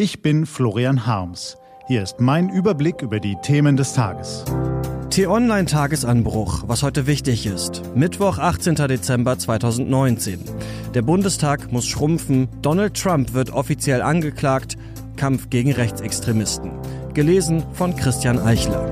Ich bin Florian Harms. Hier ist mein Überblick über die Themen des Tages. T-Online-Tagesanbruch, was heute wichtig ist. Mittwoch, 18. Dezember 2019. Der Bundestag muss schrumpfen. Donald Trump wird offiziell angeklagt. Kampf gegen Rechtsextremisten. Gelesen von Christian Eichler.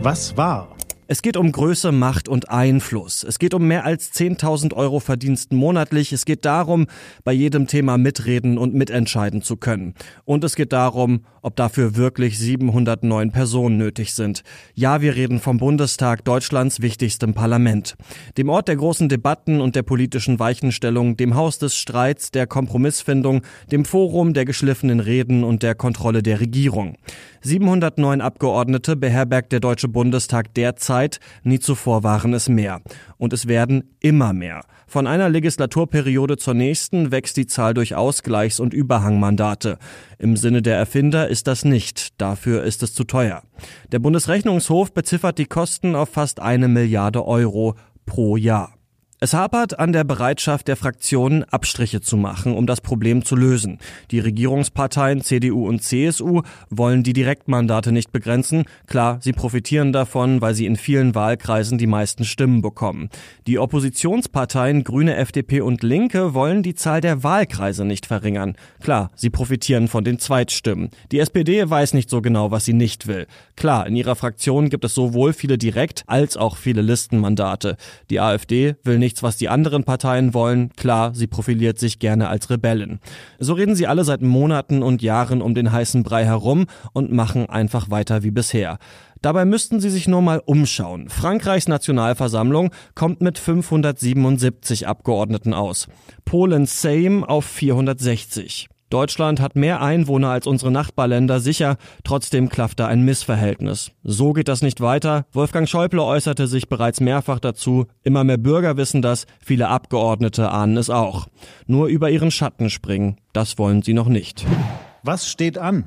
Was war? Es geht um Größe, Macht und Einfluss. Es geht um mehr als 10.000 Euro Verdienst monatlich. Es geht darum, bei jedem Thema mitreden und mitentscheiden zu können. Und es geht darum, ob dafür wirklich 709 Personen nötig sind. Ja, wir reden vom Bundestag, Deutschlands wichtigstem Parlament. Dem Ort der großen Debatten und der politischen Weichenstellung, dem Haus des Streits, der Kompromissfindung, dem Forum der geschliffenen Reden und der Kontrolle der Regierung. 709 Abgeordnete beherbergt der Deutsche Bundestag derzeit, nie zuvor waren es mehr. Und es werden immer mehr. Von einer Legislaturperiode zur nächsten wächst die Zahl durch Ausgleichs- und Überhangmandate. Im Sinne der Erfinder ist das nicht, dafür ist es zu teuer. Der Bundesrechnungshof beziffert die Kosten auf fast eine Milliarde Euro pro Jahr. Es hapert an der Bereitschaft der Fraktionen, Abstriche zu machen, um das Problem zu lösen. Die Regierungsparteien CDU und CSU wollen die Direktmandate nicht begrenzen. Klar, sie profitieren davon, weil sie in vielen Wahlkreisen die meisten Stimmen bekommen. Die Oppositionsparteien Grüne, FDP und Linke wollen die Zahl der Wahlkreise nicht verringern. Klar, sie profitieren von den Zweitstimmen. Die SPD weiß nicht so genau, was sie nicht will. Klar, in ihrer Fraktion gibt es sowohl viele Direkt- als auch viele Listenmandate. Die AfD will nicht nichts, was die anderen Parteien wollen. Klar, sie profiliert sich gerne als Rebellen. So reden sie alle seit Monaten und Jahren um den heißen Brei herum und machen einfach weiter wie bisher. Dabei müssten sie sich nur mal umschauen. Frankreichs Nationalversammlung kommt mit 577 Abgeordneten aus. Polens Sejm auf 460. Deutschland hat mehr Einwohner als unsere Nachbarländer, sicher, trotzdem klafft da ein Missverhältnis. So geht das nicht weiter. Wolfgang Schäuble äußerte sich bereits mehrfach dazu. Immer mehr Bürger wissen das, viele Abgeordnete ahnen es auch. Nur über ihren Schatten springen, das wollen sie noch nicht. Was steht an?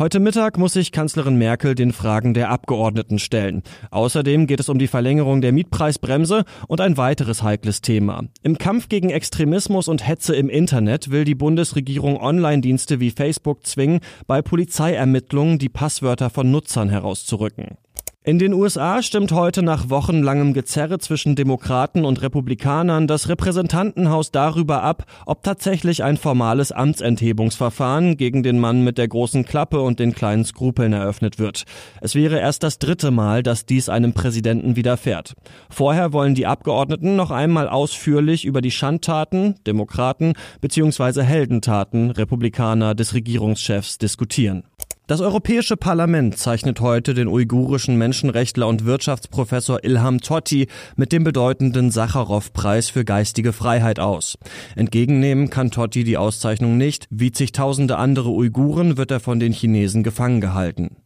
Heute Mittag muss sich Kanzlerin Merkel den Fragen der Abgeordneten stellen. Außerdem geht es um die Verlängerung der Mietpreisbremse und ein weiteres heikles Thema. Im Kampf gegen Extremismus und Hetze im Internet will die Bundesregierung Online-Dienste wie Facebook zwingen, bei Polizeiermittlungen die Passwörter von Nutzern herauszurücken. In den USA stimmt heute nach wochenlangem Gezerre zwischen Demokraten und Republikanern das Repräsentantenhaus darüber ab, ob tatsächlich ein formales Amtsenthebungsverfahren gegen den Mann mit der großen Klappe und den kleinen Skrupeln eröffnet wird. Es wäre erst das dritte Mal, dass dies einem Präsidenten widerfährt. Vorher wollen die Abgeordneten noch einmal ausführlich über die Schandtaten, Demokraten bzw. Heldentaten, Republikaner des Regierungschefs diskutieren. Das Europäische Parlament zeichnet heute den uigurischen Menschenrechtler und Wirtschaftsprofessor Ilham Totti mit dem bedeutenden Sacharow-Preis für geistige Freiheit aus. Entgegennehmen kann Totti die Auszeichnung nicht. Wie zigtausende andere Uiguren wird er von den Chinesen gefangen gehalten.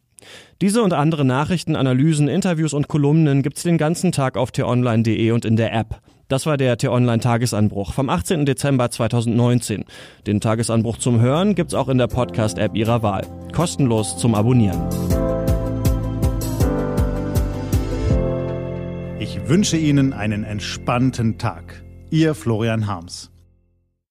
Diese und andere Nachrichten, Analysen, Interviews und Kolumnen gibt's den ganzen Tag auf t-online.de und in der App. Das war der T-Online-Tagesanbruch vom 18. Dezember 2019. Den Tagesanbruch zum Hören gibt's auch in der Podcast-App Ihrer Wahl. Kostenlos zum Abonnieren. Ich wünsche Ihnen einen entspannten Tag. Ihr Florian Harms.